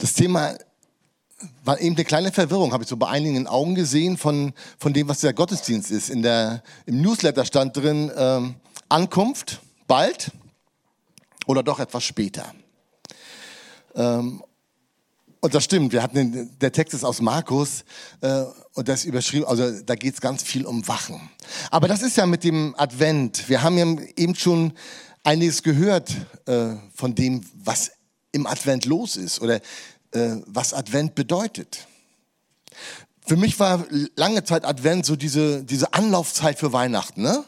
Das Thema war eben eine kleine Verwirrung, habe ich so bei einigen in Augen gesehen von, von dem, was der Gottesdienst ist. In der, Im Newsletter stand drin, ähm, Ankunft bald oder doch etwas später. Ähm, und das stimmt, wir hatten den, der Text ist aus Markus äh, und das überschrieben, also da geht es ganz viel um Wachen. Aber das ist ja mit dem Advent. Wir haben ja eben schon einiges gehört äh, von dem, was im Advent los ist oder äh, was Advent bedeutet. Für mich war lange Zeit Advent so diese, diese Anlaufzeit für Weihnachten. Ne?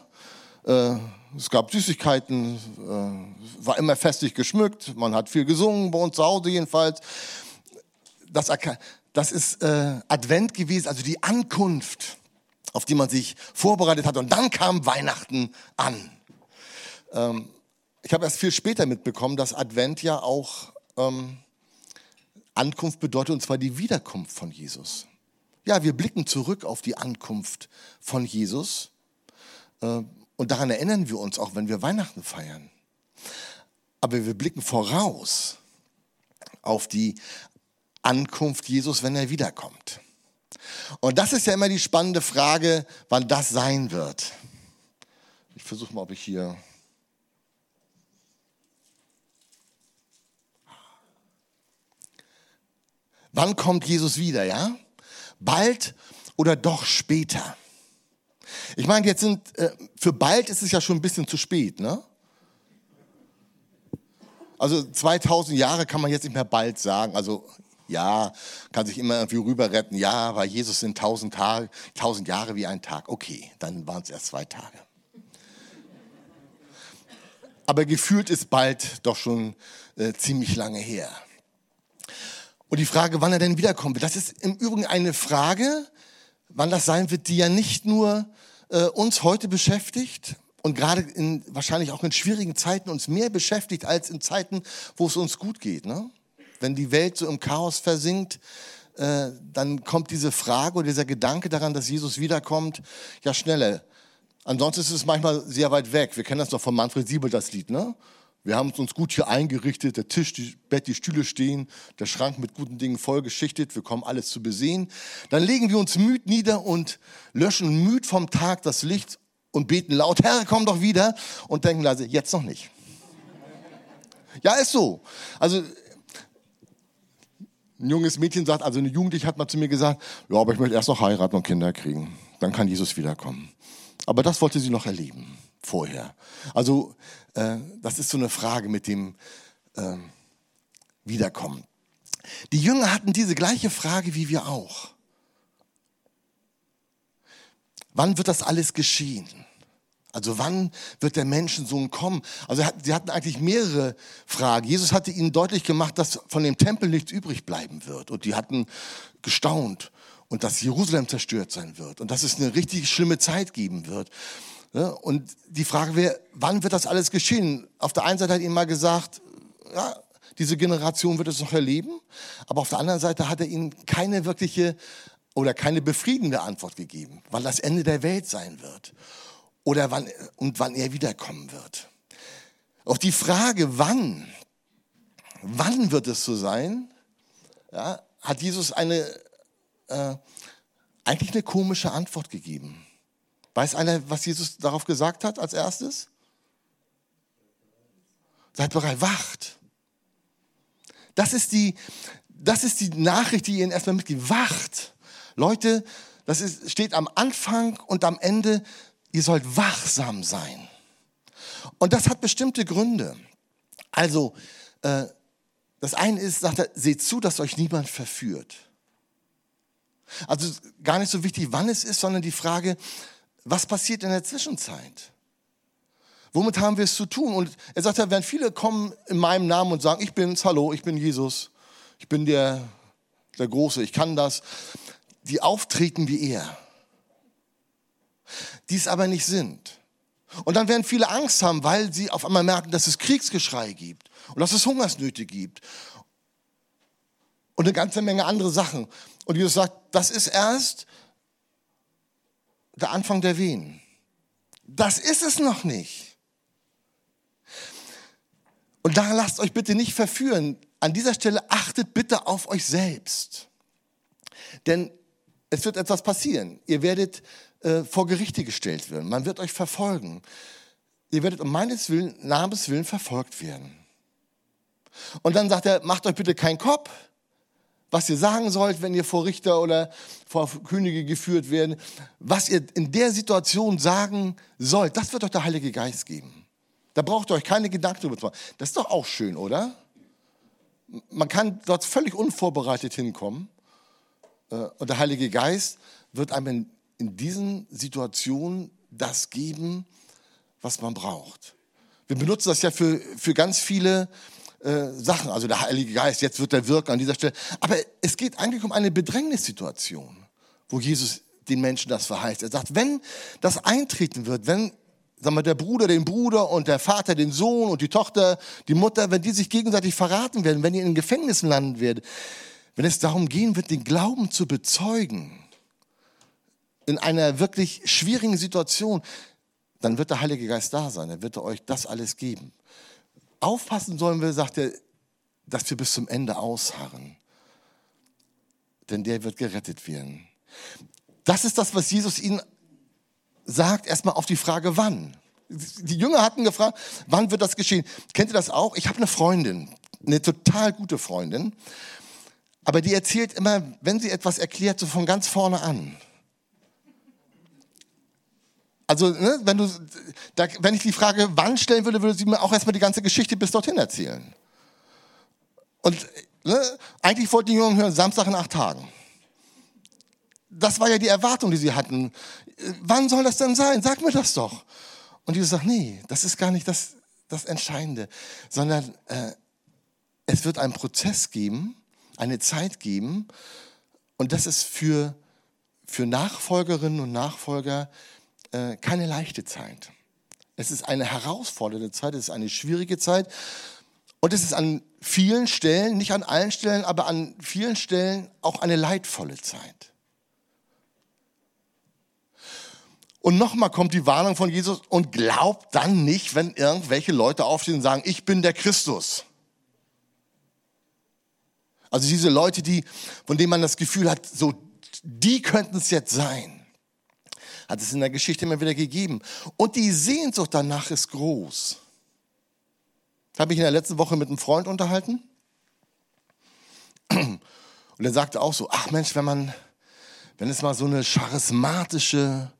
Äh, es gab Süßigkeiten, äh, war immer festlich geschmückt, man hat viel gesungen, bei uns zu Hause jedenfalls. Das, das ist äh, Advent gewesen, also die Ankunft, auf die man sich vorbereitet hat. Und dann kam Weihnachten an. Ähm, ich habe erst viel später mitbekommen, dass Advent ja auch ähm, Ankunft bedeutet, und zwar die Wiederkunft von Jesus. Ja, wir blicken zurück auf die Ankunft von Jesus. Äh, und daran erinnern wir uns auch, wenn wir Weihnachten feiern. Aber wir blicken voraus auf die Ankunft Jesus, wenn er wiederkommt. Und das ist ja immer die spannende Frage, wann das sein wird. Ich versuche mal, ob ich hier Wann kommt Jesus wieder, ja? Bald oder doch später? Ich meine, jetzt sind, äh, für bald ist es ja schon ein bisschen zu spät, ne? Also 2000 Jahre kann man jetzt nicht mehr bald sagen. Also ja, kann sich immer irgendwie rüber retten. Ja, weil Jesus sind 1000 Tage, 1000 Jahre wie ein Tag. Okay, dann waren es erst zwei Tage. Aber gefühlt ist bald doch schon äh, ziemlich lange her. Und die Frage, wann er denn wiederkommen wird, das ist im Übrigen eine Frage, wann das sein wird, die ja nicht nur äh, uns heute beschäftigt und gerade in, wahrscheinlich auch in schwierigen Zeiten uns mehr beschäftigt als in Zeiten, wo es uns gut geht. Ne? Wenn die Welt so im Chaos versinkt, äh, dann kommt diese Frage oder dieser Gedanke daran, dass Jesus wiederkommt, ja schneller. Ansonsten ist es manchmal sehr weit weg. Wir kennen das noch von Manfred Siebel, das Lied. Ne? Wir haben uns gut hier eingerichtet, der Tisch, die Bett, die Stühle stehen, der Schrank mit guten Dingen vollgeschichtet, wir kommen alles zu besehen. Dann legen wir uns müd nieder und löschen müd vom Tag das Licht und beten laut, Herr, komm doch wieder und denken leise, jetzt noch nicht. Ja, ist so. Also ein junges Mädchen sagt, also eine Jugendliche hat mal zu mir gesagt, ja, aber ich möchte erst noch heiraten und Kinder kriegen. Dann kann Jesus wiederkommen. Aber das wollte sie noch erleben vorher. Also äh, das ist so eine Frage mit dem äh, Wiederkommen. Die Jünger hatten diese gleiche Frage wie wir auch. Wann wird das alles geschehen? Also wann wird der Menschensohn kommen? Also sie hatten eigentlich mehrere Fragen. Jesus hatte ihnen deutlich gemacht, dass von dem Tempel nichts übrig bleiben wird. Und die hatten gestaunt und dass Jerusalem zerstört sein wird und dass es eine richtig schlimme Zeit geben wird. Und die Frage wäre, wann wird das alles geschehen? Auf der einen Seite hat er ihnen mal gesagt, ja, diese Generation wird es noch erleben, aber auf der anderen Seite hat er ihnen keine wirkliche oder keine befriedigende Antwort gegeben, wann das Ende der Welt sein wird oder wann und wann er wiederkommen wird. Auf die Frage, wann, wann wird es so sein, ja, hat Jesus eine äh, eigentlich eine komische Antwort gegeben. Weiß einer, was Jesus darauf gesagt hat als erstes? Seid bereit, wacht. Das ist die, das ist die Nachricht, die ihr ihnen erstmal mitgibt. Wacht. Leute, das ist, steht am Anfang und am Ende, ihr sollt wachsam sein. Und das hat bestimmte Gründe. Also, äh, das eine ist, sagt er, seht zu, dass euch niemand verführt. Also gar nicht so wichtig, wann es ist, sondern die Frage, was passiert in der Zwischenzeit? Womit haben wir es zu tun? Und er sagt ja, wenn viele kommen in meinem Namen und sagen, ich bin's, hallo, ich bin Jesus, ich bin der, der Große, ich kann das, die auftreten wie er, die es aber nicht sind. Und dann werden viele Angst haben, weil sie auf einmal merken, dass es Kriegsgeschrei gibt und dass es Hungersnöte gibt und eine ganze Menge andere Sachen. Und Jesus sagt, das ist erst der Anfang der Wehen. Das ist es noch nicht. Und da lasst euch bitte nicht verführen. an dieser Stelle achtet bitte auf euch selbst. Denn es wird etwas passieren. Ihr werdet äh, vor Gerichte gestellt werden. Man wird euch verfolgen. Ihr werdet um meines Willen, Namens Willen verfolgt werden. Und dann sagt er, macht euch bitte keinen Kopf, was ihr sagen sollt, wenn ihr vor Richter oder vor Könige geführt werden. Was ihr in der Situation sagen sollt, das wird euch der Heilige Geist geben. Da braucht ihr euch keine Gedanken drüber zu machen. Das ist doch auch schön, oder? Man kann dort völlig unvorbereitet hinkommen. Äh, und der Heilige Geist wird einem in, in diesen Situationen das geben, was man braucht. Wir benutzen das ja für, für ganz viele äh, Sachen. Also der Heilige Geist, jetzt wird er wirken an dieser Stelle. Aber es geht eigentlich um eine Bedrängnissituation, wo Jesus den Menschen das verheißt. Er sagt, wenn das eintreten wird, wenn sagen wir, der Bruder den Bruder und der Vater den Sohn und die Tochter die Mutter, wenn die sich gegenseitig verraten werden, wenn die in Gefängnissen landen werden, wenn es darum gehen wird, den Glauben zu bezeugen, in einer wirklich schwierigen Situation, dann wird der Heilige Geist da sein, er wird euch das alles geben. Aufpassen sollen wir, sagt er, dass wir bis zum Ende ausharren. Denn der wird gerettet werden. Das ist das, was Jesus ihnen sagt, erstmal auf die Frage, wann. Die Jünger hatten gefragt, wann wird das geschehen? Kennt ihr das auch? Ich habe eine Freundin, eine total gute Freundin, aber die erzählt immer, wenn sie etwas erklärt, so von ganz vorne an. Also, ne, wenn, du, da, wenn ich die Frage wann stellen würde, würde sie mir auch erstmal die ganze Geschichte bis dorthin erzählen. Und ne, eigentlich wollten die Jungen hören, Samstag in acht Tagen. Das war ja die Erwartung, die sie hatten. Wann soll das denn sein? Sag mir das doch. Und Jesus sagt, nee, das ist gar nicht das, das Entscheidende, sondern äh, es wird einen Prozess geben, eine Zeit geben, und das ist für, für Nachfolgerinnen und Nachfolger äh, keine leichte Zeit. Es ist eine herausfordernde Zeit, es ist eine schwierige Zeit. Und es ist an vielen Stellen, nicht an allen Stellen, aber an vielen Stellen auch eine leidvolle Zeit. Und nochmal kommt die Warnung von Jesus und glaubt dann nicht, wenn irgendwelche Leute aufstehen und sagen, ich bin der Christus. Also diese Leute, die, von denen man das Gefühl hat, so, die könnten es jetzt sein hat es in der Geschichte immer wieder gegeben. Und die Sehnsucht danach ist groß. Das habe ich in der letzten Woche mit einem Freund unterhalten. Und er sagte auch so, ach Mensch, wenn man, wenn es mal so eine charismatische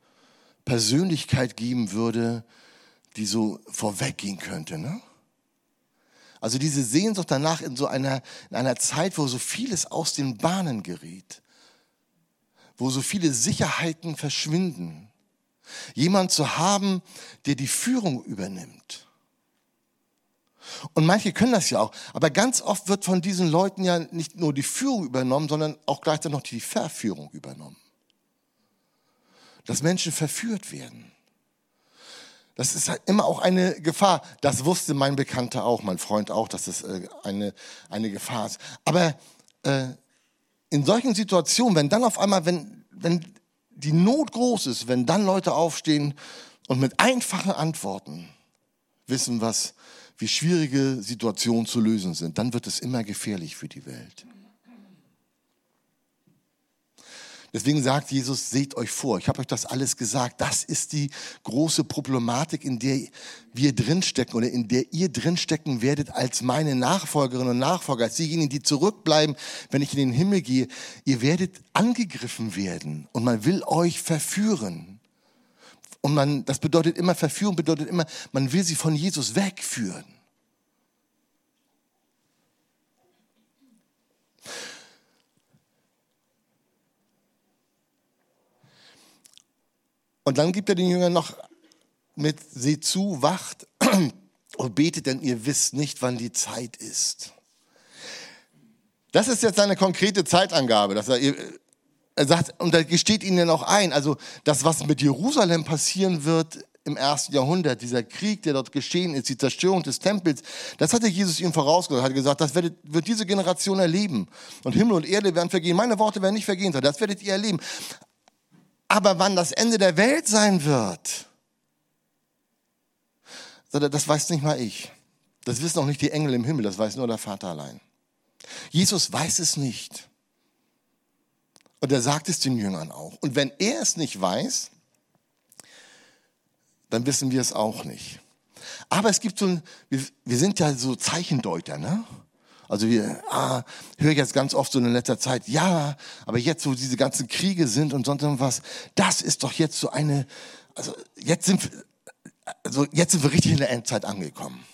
Persönlichkeit geben würde, die so vorweggehen könnte, ne? Also diese Sehnsucht danach in so einer, in einer Zeit, wo so vieles aus den Bahnen gerät wo so viele Sicherheiten verschwinden. Jemand zu haben, der die Führung übernimmt. Und manche können das ja auch, aber ganz oft wird von diesen Leuten ja nicht nur die Führung übernommen, sondern auch gleichzeitig noch die Verführung übernommen. Dass Menschen verführt werden. Das ist halt immer auch eine Gefahr. Das wusste mein Bekannter auch, mein Freund auch, dass das äh, eine, eine Gefahr ist. Aber äh, in solchen Situationen, wenn dann auf einmal, wenn, wenn die Not groß ist, wenn dann Leute aufstehen und mit einfachen Antworten wissen, was, wie schwierige Situationen zu lösen sind, dann wird es immer gefährlich für die Welt. Deswegen sagt Jesus, seht euch vor, ich habe euch das alles gesagt. Das ist die große Problematik, in der wir drinstecken oder in der ihr drinstecken werdet als meine Nachfolgerinnen und Nachfolger, als diejenigen, die zurückbleiben, wenn ich in den Himmel gehe. Ihr werdet angegriffen werden und man will euch verführen. Und man, das bedeutet immer, Verführung bedeutet immer, man will sie von Jesus wegführen. Und dann gibt er den Jüngern noch mit, seht zu, wacht und betet, denn ihr wisst nicht, wann die Zeit ist. Das ist jetzt eine konkrete Zeitangabe. Dass er, er sagt, und da gesteht ihnen auch ein, also das, was mit Jerusalem passieren wird im ersten Jahrhundert, dieser Krieg, der dort geschehen ist, die Zerstörung des Tempels, das hatte Jesus ihnen vorausgesagt, hat gesagt, das werdet, wird diese Generation erleben. Und Himmel und Erde werden vergehen, meine Worte werden nicht vergehen, das werdet ihr erleben. Aber wann das Ende der Welt sein wird, das weiß nicht mal ich. Das wissen auch nicht die Engel im Himmel, das weiß nur der Vater allein. Jesus weiß es nicht. Und er sagt es den Jüngern auch. Und wenn er es nicht weiß, dann wissen wir es auch nicht. Aber es gibt so wir, wir sind ja so Zeichendeuter, ne? Also wir ah, höre ich jetzt ganz oft so in letzter Zeit, ja, aber jetzt, wo diese ganzen Kriege sind und sonst was, das ist doch jetzt so eine, also jetzt sind, also jetzt sind wir richtig in der Endzeit angekommen.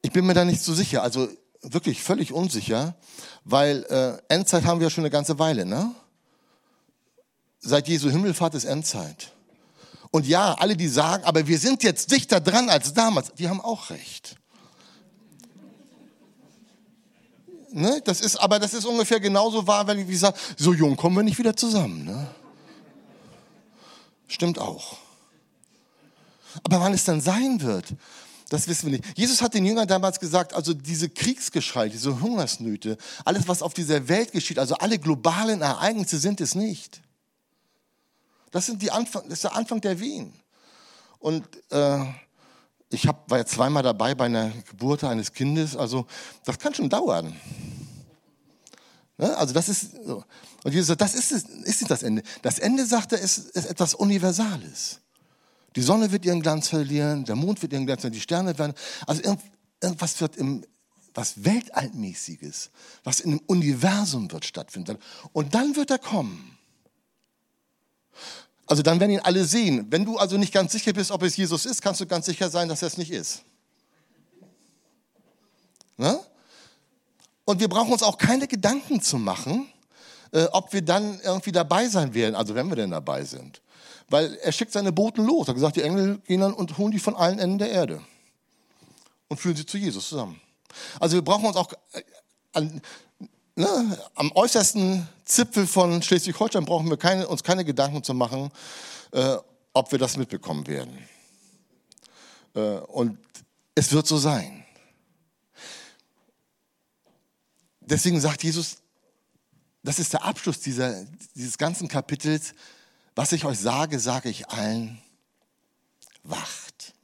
Ich bin mir da nicht so sicher, also wirklich völlig unsicher, weil äh, Endzeit haben wir ja schon eine ganze Weile, ne? Seit Jesu Himmelfahrt ist Endzeit. Und ja, alle, die sagen, aber wir sind jetzt dichter dran als damals, die haben auch recht. Ne? Das ist, aber das ist ungefähr genauso wahr, wenn ich sage, so jung kommen wir nicht wieder zusammen. Ne? Stimmt auch. Aber wann es dann sein wird, das wissen wir nicht. Jesus hat den Jüngern damals gesagt, also diese Kriegsgeschrei, diese Hungersnöte, alles, was auf dieser Welt geschieht, also alle globalen Ereignisse sind es nicht. Das, sind die Anfang, das ist der Anfang der Wien. Und äh, ich hab, war ja zweimal dabei bei einer Geburt eines Kindes, also das kann schon dauern. Ne? Also das ist so. Und Jesus sagt, das ist, ist nicht das Ende. Das Ende, sagt er, ist, ist etwas Universales. Die Sonne wird ihren Glanz verlieren, der Mond wird ihren Glanz verlieren, die Sterne werden. Also irgendwas wird im, was Weltallmäßiges, was in dem Universum wird stattfinden. Und dann wird er kommen. Also dann werden ihn alle sehen. Wenn du also nicht ganz sicher bist, ob es Jesus ist, kannst du ganz sicher sein, dass er es nicht ist. Ne? Und wir brauchen uns auch keine Gedanken zu machen, äh, ob wir dann irgendwie dabei sein werden, also wenn wir denn dabei sind. Weil er schickt seine Boten los. Er hat gesagt, die Engel gehen dann und holen die von allen Enden der Erde und führen sie zu Jesus zusammen. Also wir brauchen uns auch äh, an, ne, am äußersten Zipfel von Schleswig-Holstein brauchen wir keine, uns keine Gedanken zu machen, äh, ob wir das mitbekommen werden. Äh, und es wird so sein. Deswegen sagt Jesus, das ist der Abschluss dieser, dieses ganzen Kapitels. Was ich euch sage, sage ich allen, wacht.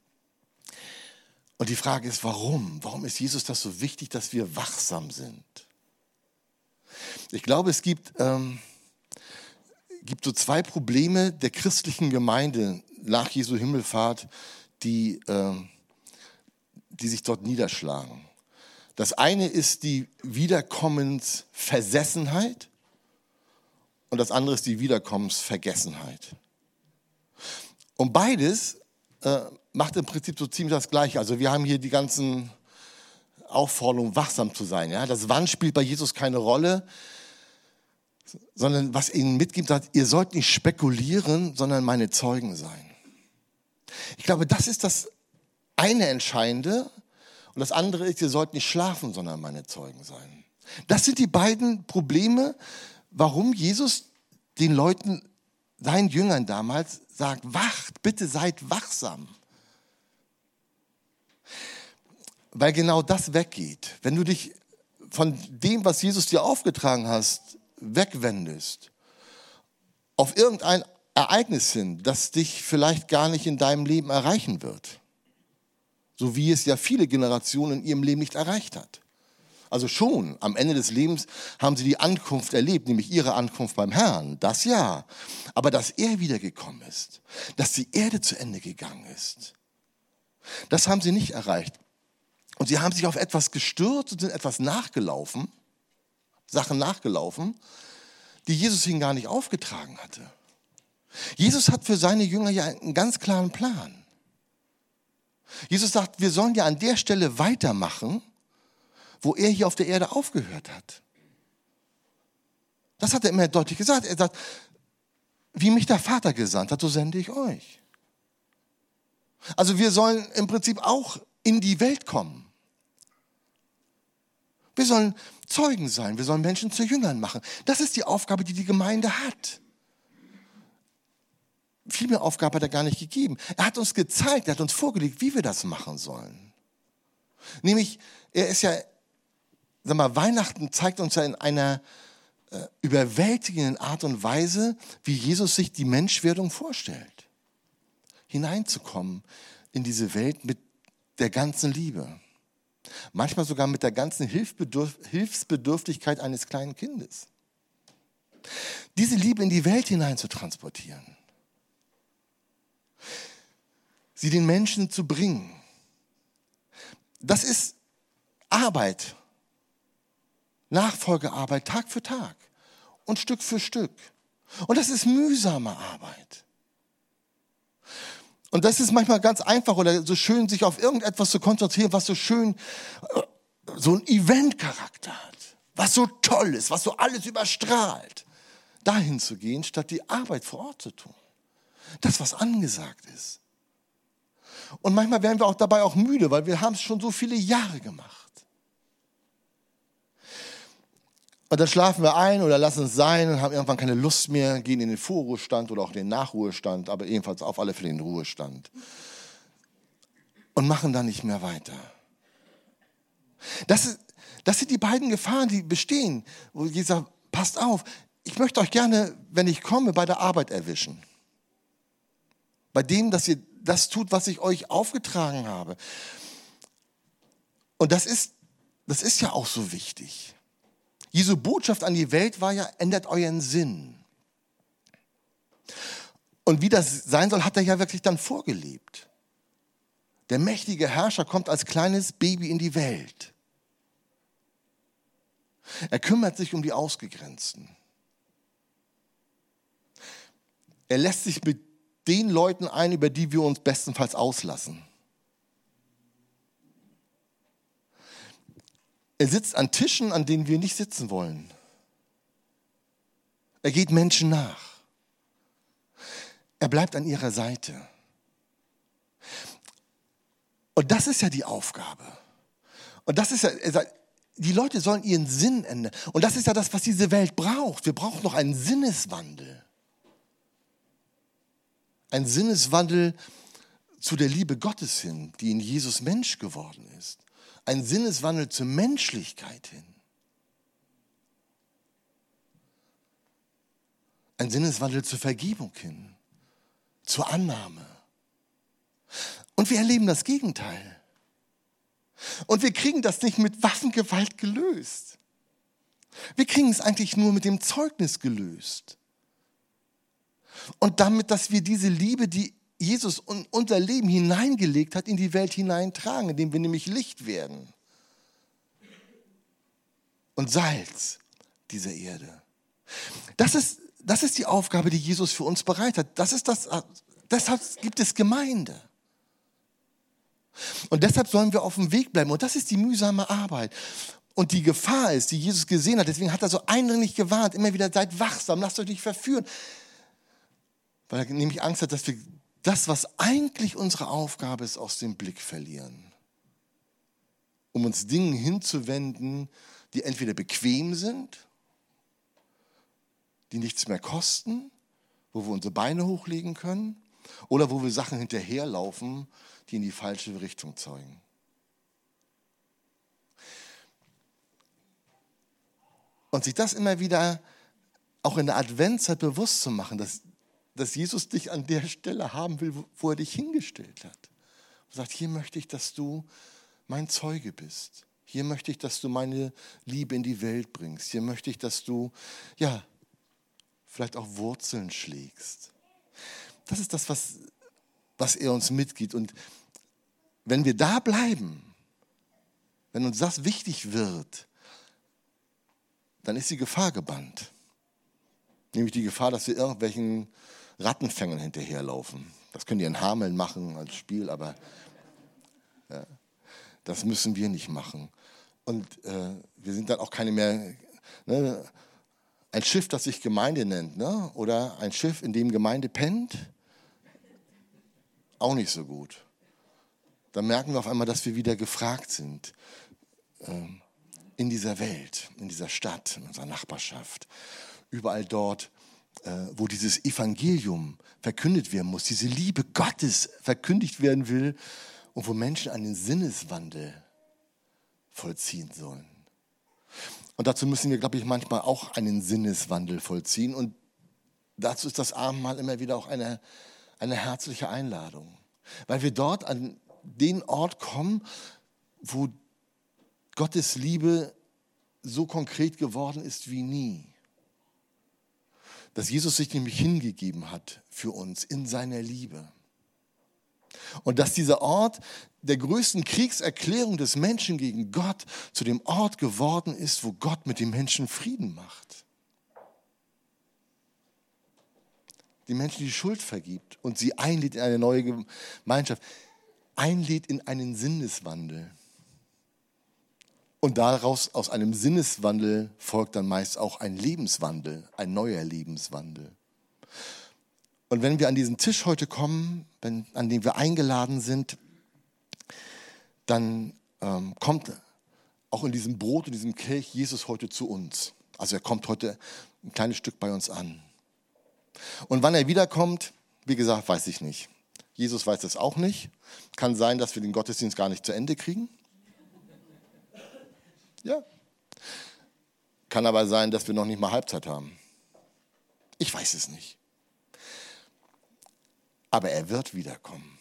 Und die Frage ist, warum? Warum ist Jesus das so wichtig, dass wir wachsam sind? Ich glaube, es gibt, ähm, gibt so zwei Probleme der christlichen Gemeinde nach Jesu Himmelfahrt, die, äh, die sich dort niederschlagen. Das eine ist die Wiederkommensversessenheit und das andere ist die Wiederkommensvergessenheit. Und beides äh, macht im Prinzip so ziemlich das Gleiche. Also wir haben hier die ganzen Aufforderungen, wachsam zu sein. Ja? Das Wann spielt bei Jesus keine Rolle sondern was ihnen mitgibt, sagt, ihr sollt nicht spekulieren, sondern meine Zeugen sein. Ich glaube, das ist das eine Entscheidende. Und das andere ist, ihr sollt nicht schlafen, sondern meine Zeugen sein. Das sind die beiden Probleme, warum Jesus den Leuten, seinen Jüngern damals, sagt, wacht, bitte seid wachsam. Weil genau das weggeht. Wenn du dich von dem, was Jesus dir aufgetragen hast, wegwendest, auf irgendein Ereignis hin, das dich vielleicht gar nicht in deinem Leben erreichen wird. So wie es ja viele Generationen in ihrem Leben nicht erreicht hat. Also schon am Ende des Lebens haben sie die Ankunft erlebt, nämlich ihre Ankunft beim Herrn, das ja. Aber dass er wiedergekommen ist, dass die Erde zu Ende gegangen ist, das haben sie nicht erreicht. Und sie haben sich auf etwas gestürzt und sind etwas nachgelaufen, Sachen nachgelaufen, die Jesus ihnen gar nicht aufgetragen hatte. Jesus hat für seine Jünger ja einen ganz klaren Plan. Jesus sagt, wir sollen ja an der Stelle weitermachen, wo er hier auf der Erde aufgehört hat. Das hat er immer deutlich gesagt. Er sagt, wie mich der Vater gesandt hat, so sende ich euch. Also wir sollen im Prinzip auch in die Welt kommen. Wir sollen Zeugen sein. Wir sollen Menschen zu Jüngern machen. Das ist die Aufgabe, die die Gemeinde hat. Viel mehr Aufgabe hat er gar nicht gegeben. Er hat uns gezeigt, er hat uns vorgelegt, wie wir das machen sollen. Nämlich, er ist ja, sag mal, Weihnachten zeigt uns ja in einer äh, überwältigenden Art und Weise, wie Jesus sich die Menschwerdung vorstellt. Hineinzukommen in diese Welt mit der ganzen Liebe. Manchmal sogar mit der ganzen Hilfsbedürf Hilfsbedürftigkeit eines kleinen Kindes. Diese Liebe in die Welt hinein zu transportieren. Sie den Menschen zu bringen. Das ist Arbeit. Nachfolgearbeit Tag für Tag und Stück für Stück. Und das ist mühsame Arbeit. Und das ist manchmal ganz einfach oder so schön, sich auf irgendetwas zu konzentrieren, was so schön, äh, so ein Eventcharakter hat, was so toll ist, was so alles überstrahlt. Dahin zu gehen, statt die Arbeit vor Ort zu tun. Das, was angesagt ist. Und manchmal werden wir auch dabei auch müde, weil wir haben es schon so viele Jahre gemacht. Und dann schlafen wir ein oder lassen es sein und haben irgendwann keine Lust mehr, gehen in den Vorruhestand oder auch den Nachruhestand, aber ebenfalls auf alle in den Ruhestand. Und machen dann nicht mehr weiter. Das, ist, das sind die beiden Gefahren, die bestehen, wo Jesus sagt, passt auf, ich möchte euch gerne, wenn ich komme, bei der Arbeit erwischen. Bei dem, dass ihr das tut, was ich euch aufgetragen habe. Und das ist, das ist ja auch so wichtig. Jesu Botschaft an die Welt war ja, ändert euren Sinn. Und wie das sein soll, hat er ja wirklich dann vorgelebt. Der mächtige Herrscher kommt als kleines Baby in die Welt. Er kümmert sich um die Ausgegrenzten. Er lässt sich mit den Leuten ein, über die wir uns bestenfalls auslassen. Er sitzt an Tischen, an denen wir nicht sitzen wollen. Er geht Menschen nach. Er bleibt an ihrer Seite. Und das ist ja die Aufgabe. Und das ist ja, er sagt, die Leute sollen ihren Sinn ändern. Und das ist ja das, was diese Welt braucht. Wir brauchen noch einen Sinneswandel. Ein Sinneswandel zu der Liebe Gottes hin, die in Jesus Mensch geworden ist ein Sinneswandel zur Menschlichkeit hin. Ein Sinneswandel zur Vergebung hin, zur Annahme. Und wir erleben das Gegenteil. Und wir kriegen das nicht mit Waffengewalt gelöst. Wir kriegen es eigentlich nur mit dem Zeugnis gelöst. Und damit, dass wir diese Liebe, die Jesus in unser Leben hineingelegt hat, in die Welt hineintragen, indem wir nämlich Licht werden und Salz dieser Erde. Das ist, das ist die Aufgabe, die Jesus für uns bereitet hat. Das ist das, deshalb gibt es Gemeinde. Und deshalb sollen wir auf dem Weg bleiben. Und das ist die mühsame Arbeit. Und die Gefahr ist, die Jesus gesehen hat, deswegen hat er so eindringlich gewarnt, immer wieder seid wachsam, lasst euch nicht verführen. Weil er nämlich Angst hat, dass wir das, was eigentlich unsere Aufgabe ist, aus dem Blick verlieren. Um uns Dingen hinzuwenden, die entweder bequem sind, die nichts mehr kosten, wo wir unsere Beine hochlegen können, oder wo wir Sachen hinterherlaufen, die in die falsche Richtung zeugen. Und sich das immer wieder auch in der Adventszeit bewusst zu machen, dass dass Jesus dich an der Stelle haben will, wo er dich hingestellt hat. Und sagt, hier möchte ich, dass du mein Zeuge bist. Hier möchte ich, dass du meine Liebe in die Welt bringst. Hier möchte ich, dass du, ja, vielleicht auch Wurzeln schlägst. Das ist das, was, was er uns mitgibt. Und wenn wir da bleiben, wenn uns das wichtig wird, dann ist die Gefahr gebannt. Nämlich die Gefahr, dass wir irgendwelchen Rattenfängern hinterherlaufen. Das können die in Hameln machen als Spiel, aber ja, das müssen wir nicht machen. Und äh, wir sind dann auch keine mehr, ne, ein Schiff, das sich Gemeinde nennt, ne? oder ein Schiff, in dem Gemeinde pennt, auch nicht so gut. Dann merken wir auf einmal, dass wir wieder gefragt sind äh, in dieser Welt, in dieser Stadt, in unserer Nachbarschaft, überall dort, äh, wo dieses Evangelium verkündet werden muss, diese Liebe Gottes verkündigt werden will und wo Menschen einen Sinneswandel vollziehen sollen. Und dazu müssen wir, glaube ich, manchmal auch einen Sinneswandel vollziehen. Und dazu ist das Abendmahl immer wieder auch eine, eine herzliche Einladung. Weil wir dort an den Ort kommen, wo Gottes Liebe so konkret geworden ist wie nie. Dass Jesus sich nämlich hingegeben hat für uns in seiner Liebe. Und dass dieser Ort der größten Kriegserklärung des Menschen gegen Gott zu dem Ort geworden ist, wo Gott mit dem Menschen Frieden macht. Die Menschen die Schuld vergibt und sie einlädt in eine neue Gemeinschaft, einlädt in einen Sinneswandel. Und daraus, aus einem Sinneswandel, folgt dann meist auch ein Lebenswandel, ein neuer Lebenswandel. Und wenn wir an diesen Tisch heute kommen, wenn, an dem wir eingeladen sind, dann ähm, kommt auch in diesem Brot, in diesem Kelch Jesus heute zu uns. Also er kommt heute ein kleines Stück bei uns an. Und wann er wiederkommt, wie gesagt, weiß ich nicht. Jesus weiß das auch nicht. Kann sein, dass wir den Gottesdienst gar nicht zu Ende kriegen. Ja. Kann aber sein, dass wir noch nicht mal Halbzeit haben. Ich weiß es nicht. Aber er wird wiederkommen.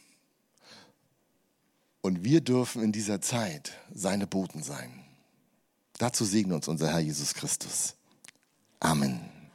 Und wir dürfen in dieser Zeit seine Boten sein. Dazu segne uns unser Herr Jesus Christus. Amen.